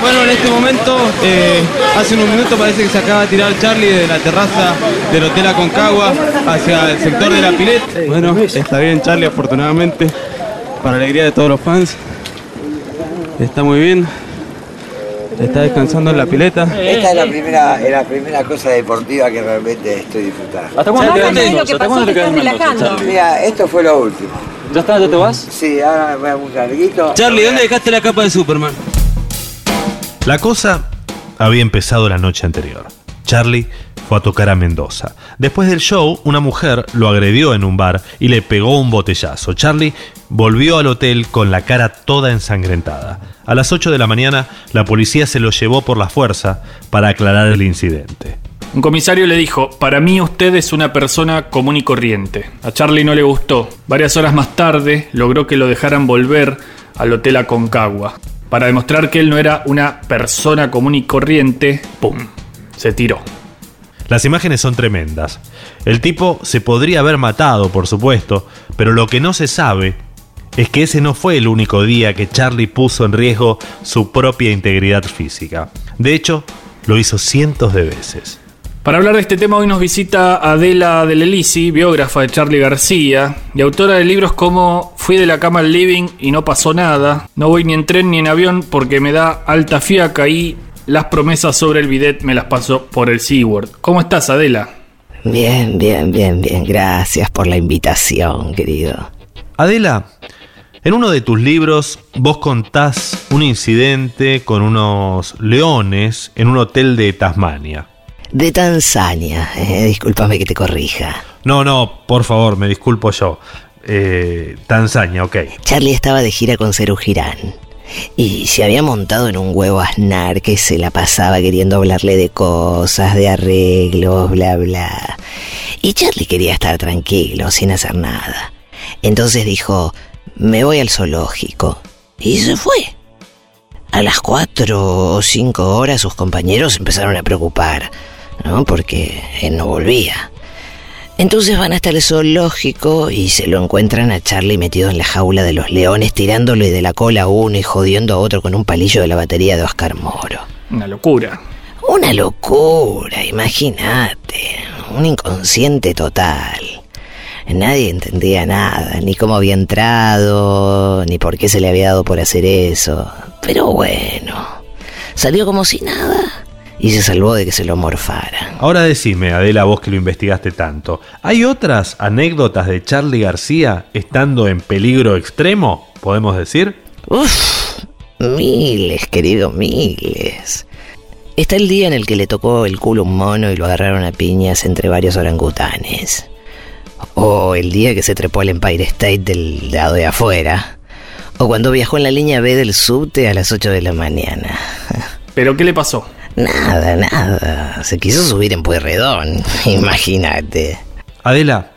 Speaker 24: Bueno, en este momento, eh, hace unos minutos parece que se acaba de tirar Charlie de la terraza del Hotel Aconcagua hacia el sector de la pileta. Bueno, está bien Charlie, afortunadamente, para alegría de todos los fans. Está muy bien. Está descansando en la pileta.
Speaker 2: Esta es la primera, es la primera cosa deportiva que realmente estoy disfrutando.
Speaker 24: ¿Hasta cuándo te quedas Mendoza? ¿Hasta cuándo te quedas en Mendoza, Charlie?
Speaker 2: Mira, esto fue lo último.
Speaker 24: ¿Ya está? ¿Ya te vas?
Speaker 2: Sí, ahora me voy a un larguito.
Speaker 24: Charlie, ¿dónde dejaste la capa de Superman?
Speaker 7: La cosa había empezado la noche anterior. Charlie a tocar a Mendoza. Después del show, una mujer lo agredió en un bar y le pegó un botellazo. Charlie volvió al hotel con la cara toda ensangrentada. A las 8 de la mañana, la policía se lo llevó por la fuerza para aclarar el incidente.
Speaker 3: Un comisario le dijo, para mí usted es una persona común y corriente. A Charlie no le gustó. Varias horas más tarde logró que lo dejaran volver al Hotel Aconcagua. Para demostrar que él no era una persona común y corriente, ¡pum! Se tiró.
Speaker 7: Las imágenes son tremendas. El tipo se podría haber matado, por supuesto, pero lo que no se sabe es que ese no fue el único día que Charlie puso en riesgo su propia integridad física. De hecho, lo hizo cientos de veces.
Speaker 3: Para hablar de este tema hoy nos visita Adela del Elisi, biógrafa de Charlie García y autora de libros como Fui de la cama al living y no pasó nada, No voy ni en tren ni en avión porque me da alta fiaca y las promesas sobre el bidet me las paso por el SeaWorld. ¿Cómo estás Adela?
Speaker 4: Bien, bien, bien, bien. Gracias por la invitación, querido.
Speaker 7: Adela, en uno de tus libros vos contás un incidente con unos leones en un hotel de Tasmania.
Speaker 4: De Tanzania, eh, discúlpame que te corrija.
Speaker 7: No, no, por favor, me disculpo yo. Eh, Tanzania, ok.
Speaker 4: Charlie estaba de gira con Ceru Girán. Y se había montado en un huevo asnar que se la pasaba queriendo hablarle de cosas, de arreglos, bla, bla. Y Charlie quería estar tranquilo, sin hacer nada. Entonces dijo, me voy al zoológico. Y se fue. A las cuatro o cinco horas sus compañeros empezaron a preocupar, ¿no? Porque él no volvía. Entonces van hasta el zoológico y se lo encuentran a Charlie metido en la jaula de los leones, tirándole de la cola a uno y jodiendo a otro con un palillo de la batería de Oscar Moro.
Speaker 3: Una locura.
Speaker 4: Una locura, imagínate. Un inconsciente total. Nadie entendía nada, ni cómo había entrado, ni por qué se le había dado por hacer eso. Pero bueno, salió como si nada y se salvó de que se lo morfara.
Speaker 7: Ahora decime, Adela, vos que lo investigaste tanto, ¿hay otras anécdotas de Charlie García estando en peligro extremo, podemos decir?
Speaker 4: Uf, miles, querido, miles. Está el día en el que le tocó el culo a un mono y lo agarraron a piñas entre varios orangutanes. O el día que se trepó al Empire State del lado de afuera. O cuando viajó en la línea B del subte a las 8 de la mañana.
Speaker 3: ¿Pero qué le pasó?
Speaker 4: Nada, nada. Se quiso subir en Pueyrredón. Imagínate.
Speaker 7: Adela,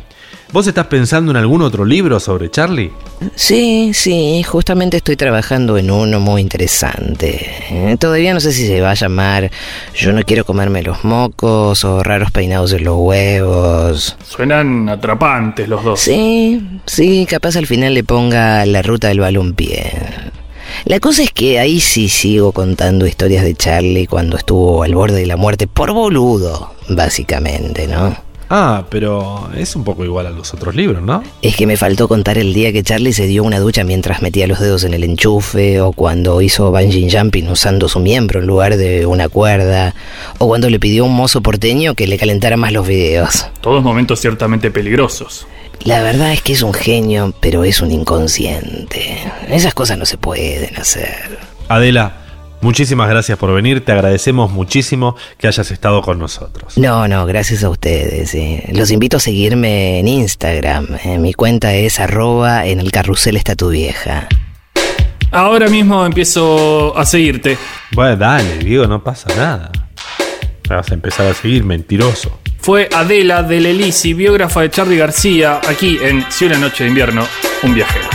Speaker 7: ¿vos estás pensando en algún otro libro sobre Charlie?
Speaker 4: Sí, sí, justamente estoy trabajando en uno muy interesante. Eh, Todavía no sé si se va a llamar Yo no quiero comerme los mocos o Raros peinados en los huevos.
Speaker 3: Suenan atrapantes los dos.
Speaker 4: Sí, sí, capaz al final le ponga La ruta del balompié. La cosa es que ahí sí sigo contando historias de Charlie cuando estuvo al borde de la muerte por boludo, básicamente, ¿no?
Speaker 7: Ah, pero es un poco igual a los otros libros, ¿no?
Speaker 4: Es que me faltó contar el día que Charlie se dio una ducha mientras metía los dedos en el enchufe, o cuando hizo bungee jumping usando su miembro en lugar de una cuerda, o cuando le pidió a un mozo porteño que le calentara más los videos.
Speaker 3: Todos momentos ciertamente peligrosos.
Speaker 4: La verdad es que es un genio, pero es un inconsciente. Esas cosas no se pueden hacer.
Speaker 7: Adela, muchísimas gracias por venir, te agradecemos muchísimo que hayas estado con nosotros.
Speaker 4: No, no, gracias a ustedes. sí. Los invito a seguirme en Instagram. Eh, mi cuenta es arroba en el carrusel está tu vieja.
Speaker 3: Ahora mismo empiezo a seguirte.
Speaker 7: Bueno, dale, Diego, no pasa nada. Me vas a empezar a seguir, mentiroso.
Speaker 3: Fue Adela del Elisi, biógrafa de Charlie García, aquí en Si una noche de invierno, un viajero.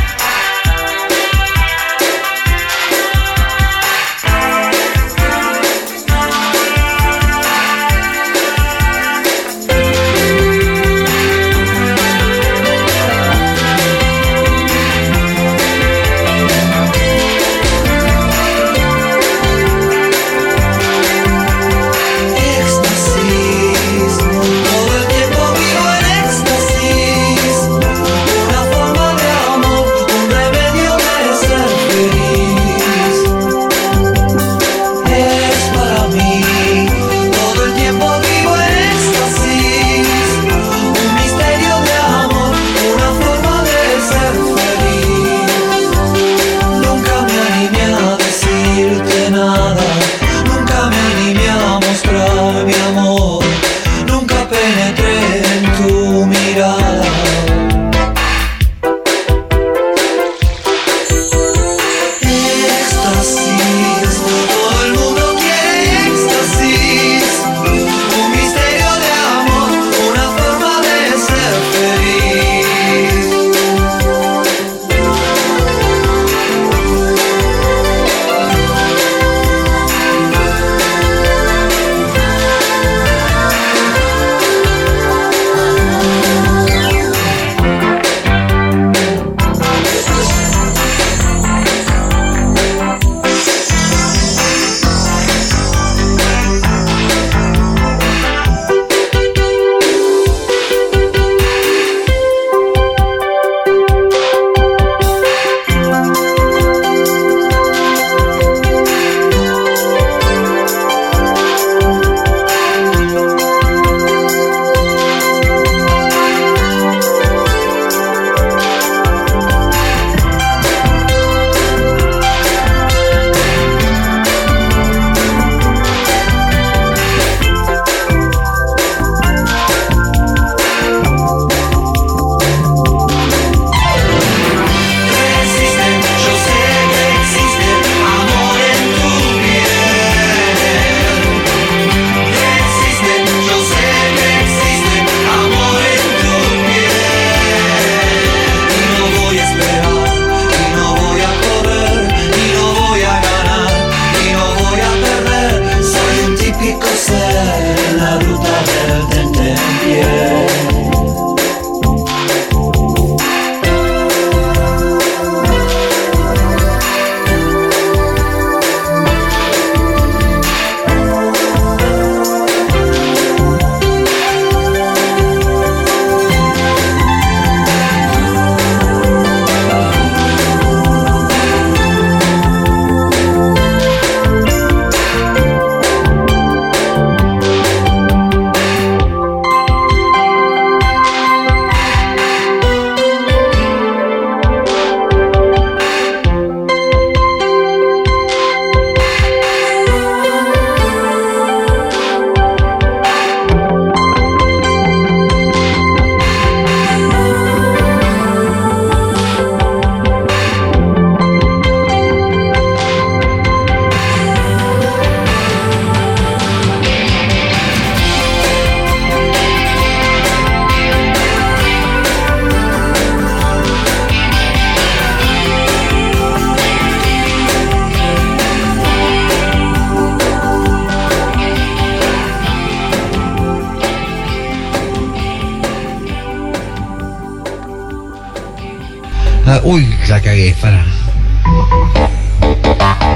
Speaker 25: Para.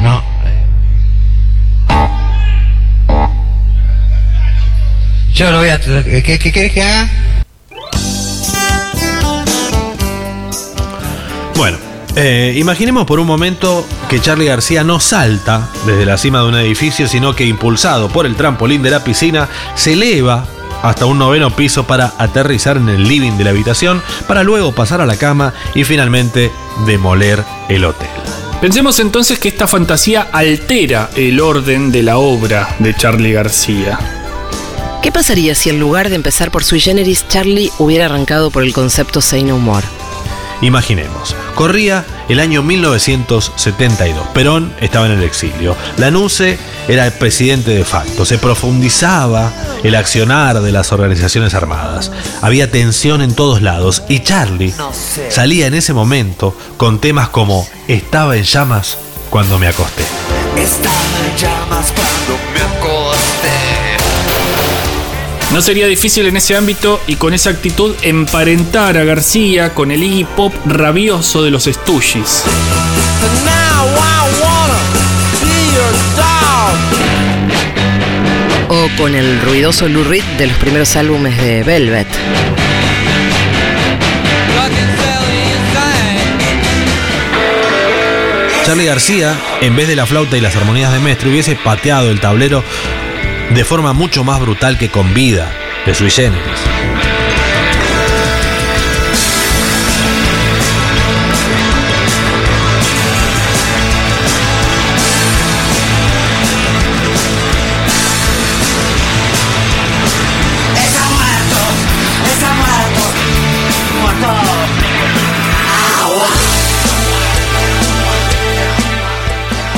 Speaker 25: No. Yo lo voy a... ¿Qué, qué querés que haga?
Speaker 7: Bueno, eh, imaginemos por un momento que Charlie García no salta desde la cima de un edificio, sino que impulsado por el trampolín de la piscina, se eleva hasta un noveno piso para aterrizar en el living de la habitación, para luego pasar a la cama y finalmente demoler el hotel.
Speaker 3: Pensemos entonces que esta fantasía altera el orden de la obra de Charlie García.
Speaker 4: ¿Qué pasaría si en lugar de empezar por sui generis, Charlie hubiera arrancado por el concepto Say No More?
Speaker 7: Imaginemos, corría el año 1972, Perón estaba en el exilio, Lanusse era el presidente de facto, se profundizaba el accionar de las organizaciones armadas, había tensión en todos lados y Charlie salía en ese momento con temas como Estaba en llamas cuando me acosté.
Speaker 2: Estaba en llamas cuando me acosté.
Speaker 3: No sería difícil en ese ámbito y con esa actitud emparentar a García con el Iggy Pop rabioso de los Stooges.
Speaker 4: O con el ruidoso Lou Reed de los primeros álbumes de Velvet.
Speaker 7: Charlie García, en vez de la flauta y las armonías de Mestre, hubiese pateado el tablero de forma mucho más brutal que con vida de sui generis.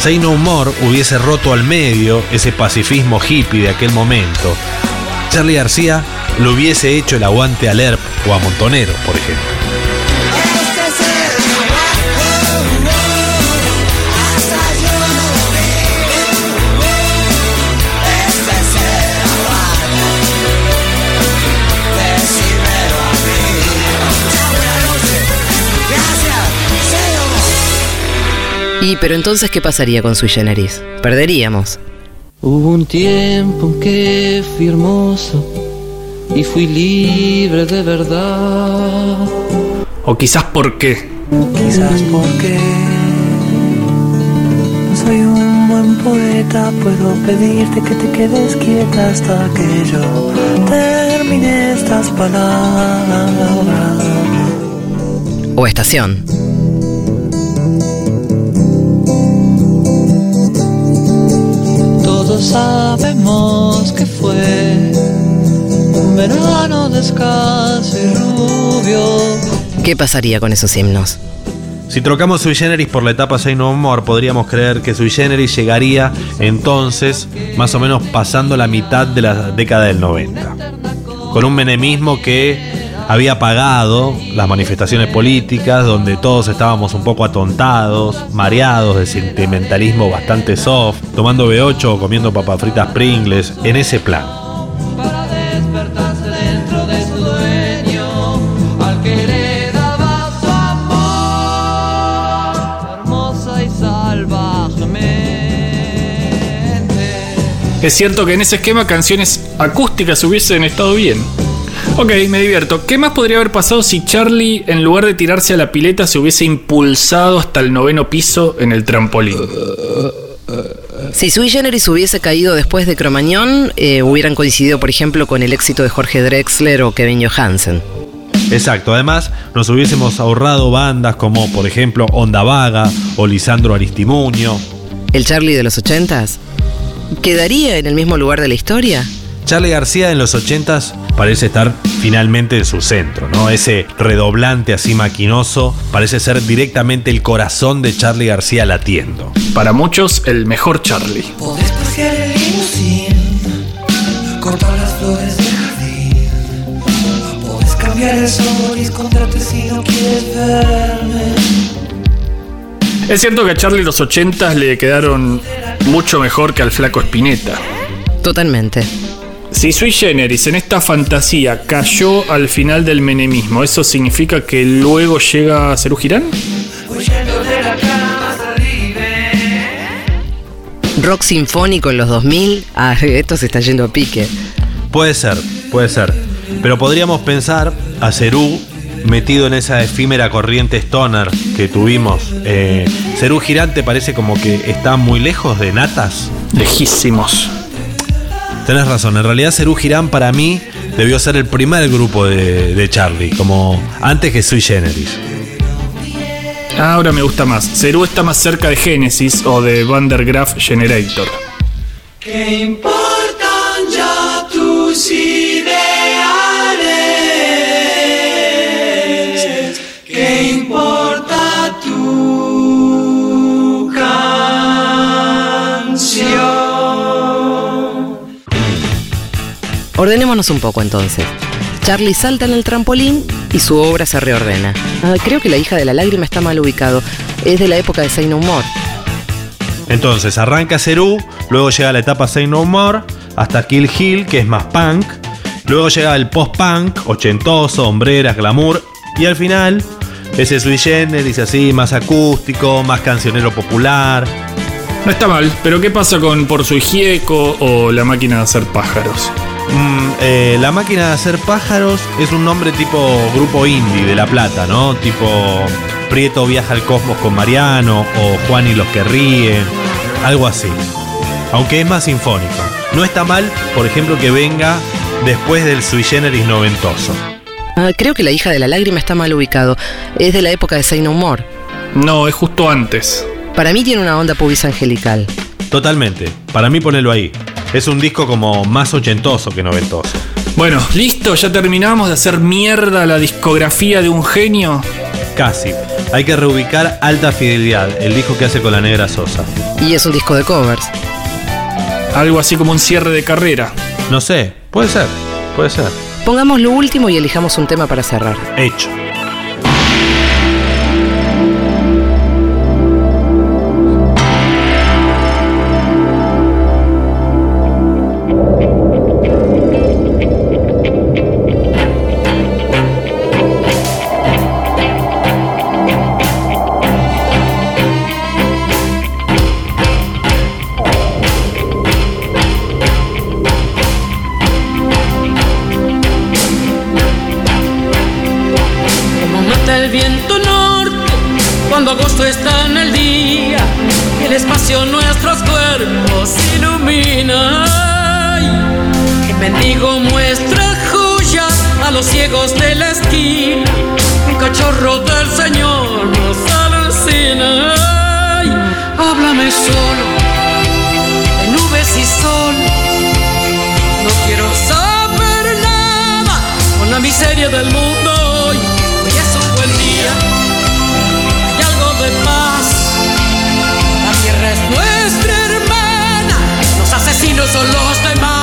Speaker 7: Say No More hubiese roto al medio ese pacifismo hippie de aquel momento. Charlie García lo hubiese hecho el aguante a Lerp o a Montonero, por ejemplo.
Speaker 4: Y pero entonces, ¿qué pasaría con sui generis? Perderíamos.
Speaker 18: Hubo un tiempo en que fui hermoso y fui libre de verdad.
Speaker 3: O quizás por qué.
Speaker 18: Quizás porque soy un buen poeta, puedo pedirte que te quedes quieta hasta que yo termine estas palabras.
Speaker 4: O estación.
Speaker 18: Todos sabemos que fue un verano descalzo y rubio.
Speaker 4: ¿Qué pasaría con esos himnos?
Speaker 7: Si trocamos Sui Generis por la etapa Say No More, podríamos creer que Sui Generis llegaría entonces más o menos pasando la mitad de la década del 90. Con un menemismo que había apagado las manifestaciones políticas, donde todos estábamos un poco atontados, mareados de sentimentalismo bastante soft, tomando B8 o comiendo papas fritas Pringles, en ese plan.
Speaker 3: Es cierto que en ese esquema canciones acústicas hubiesen estado bien. Ok, me divierto. ¿Qué más podría haber pasado si Charlie, en lugar de tirarse a la pileta, se hubiese impulsado hasta el noveno piso en el trampolín?
Speaker 4: Si Sui Generis hubiese caído después de Cromañón, eh, hubieran coincidido, por ejemplo, con el éxito de Jorge Drexler o Kevin Johansen.
Speaker 7: Exacto, además nos hubiésemos ahorrado bandas como por ejemplo Onda Vaga o Lisandro Aristimuño.
Speaker 4: ¿El Charlie de los ochentas? ¿Quedaría en el mismo lugar de la historia?
Speaker 7: Charlie García en los 80s parece estar finalmente en su centro, ¿no? Ese redoblante así maquinoso parece ser directamente el corazón de Charlie García latiendo.
Speaker 3: Para muchos, el mejor Charlie.
Speaker 18: Podés pasear el limusín, cortar las flores del jardín. Podés cambiar el sol y esconderte si no quieres verme.
Speaker 3: Es cierto que a Charlie los 80 le quedaron mucho mejor que al flaco Spinetta.
Speaker 4: Totalmente.
Speaker 3: Si Sui Generis en esta fantasía cayó al final del menemismo, ¿eso significa que luego llega Cerú Girán?
Speaker 4: Rock sinfónico en los 2000. Ah, esto se está yendo a pique.
Speaker 7: Puede ser, puede ser. Pero podríamos pensar a Cerú metido en esa efímera corriente stoner que tuvimos. Eh, Cerú Girante parece como que está muy lejos de Natas.
Speaker 3: Lejísimos.
Speaker 7: Tenés razón, en realidad Cerú Girán para mí debió ser el primer grupo de, de Charlie, como antes que Sui Generis.
Speaker 3: Ahora me gusta más. Cerú está más cerca de Genesis o de Van der Graaf Generator.
Speaker 26: ¿Qué importan ya tus
Speaker 4: Ordenémonos un poco entonces. Charlie salta en el trampolín y su obra se reordena. Ah, creo que la hija de la lágrima está mal ubicado. Es de la época de Say No More.
Speaker 7: Entonces arranca Cerú, luego llega la etapa Say No More, hasta Kill Hill, que es más punk. Luego llega el post-punk, ochentoso, hombreras, glamour. Y al final, ese sui generis así, más acústico, más cancionero popular.
Speaker 3: No está mal, pero ¿qué pasa con Por su Gieco o La máquina de hacer pájaros?
Speaker 7: Mm, eh, la máquina de hacer pájaros es un nombre tipo grupo indie de La Plata, ¿no? Tipo Prieto viaja al cosmos con Mariano o Juan y los que ríen, algo así. Aunque es más sinfónico. No está mal, por ejemplo, que venga después del sui generis noventoso.
Speaker 4: Ah, creo que la hija de la lágrima está mal ubicado. Es de la época de Say No More.
Speaker 3: No, es justo antes.
Speaker 4: Para mí tiene una onda pubis angelical.
Speaker 7: Totalmente. Para mí ponelo ahí. Es un disco como más ochentoso que noventoso.
Speaker 3: Bueno, listo, ya terminamos de hacer mierda la discografía de un genio.
Speaker 7: Casi. Hay que reubicar Alta Fidelidad, el disco que hace con la negra Sosa.
Speaker 4: Y es un disco de covers.
Speaker 3: Algo así como un cierre de carrera.
Speaker 7: No sé, puede ser, puede ser.
Speaker 4: Pongamos lo último y elijamos un tema para cerrar.
Speaker 7: Hecho.
Speaker 27: Asesinos son los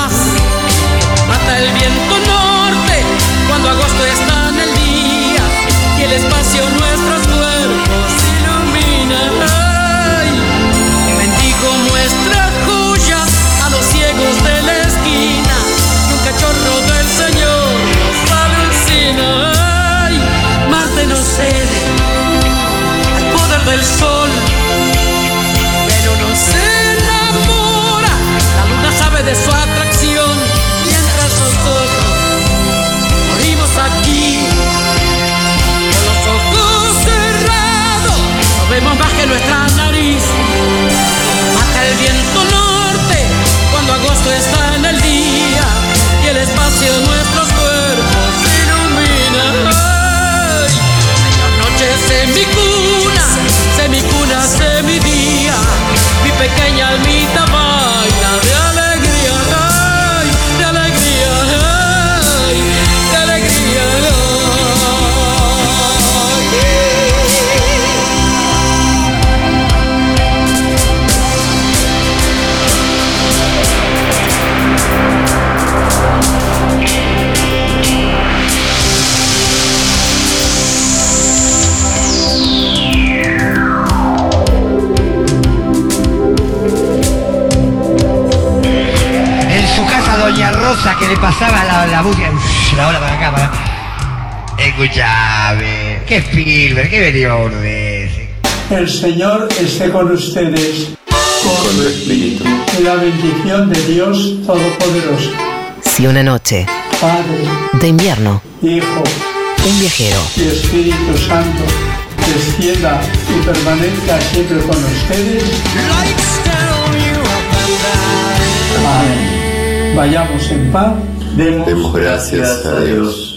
Speaker 2: le pasaba la, la búsqueda, la hora para acá, para Escuchame, qué Spielberg, qué venía ese.
Speaker 28: El Señor esté con ustedes.
Speaker 29: Con tu espíritu.
Speaker 28: Que la bendición de Dios Todopoderoso,
Speaker 4: Si una noche
Speaker 28: Padre,
Speaker 4: de invierno,
Speaker 28: Hijo
Speaker 4: un viajero
Speaker 28: y Espíritu Santo descienda y permanezca siempre con ustedes. Amén. Vayamos en paz. Demos,
Speaker 29: Demos gracias a Dios.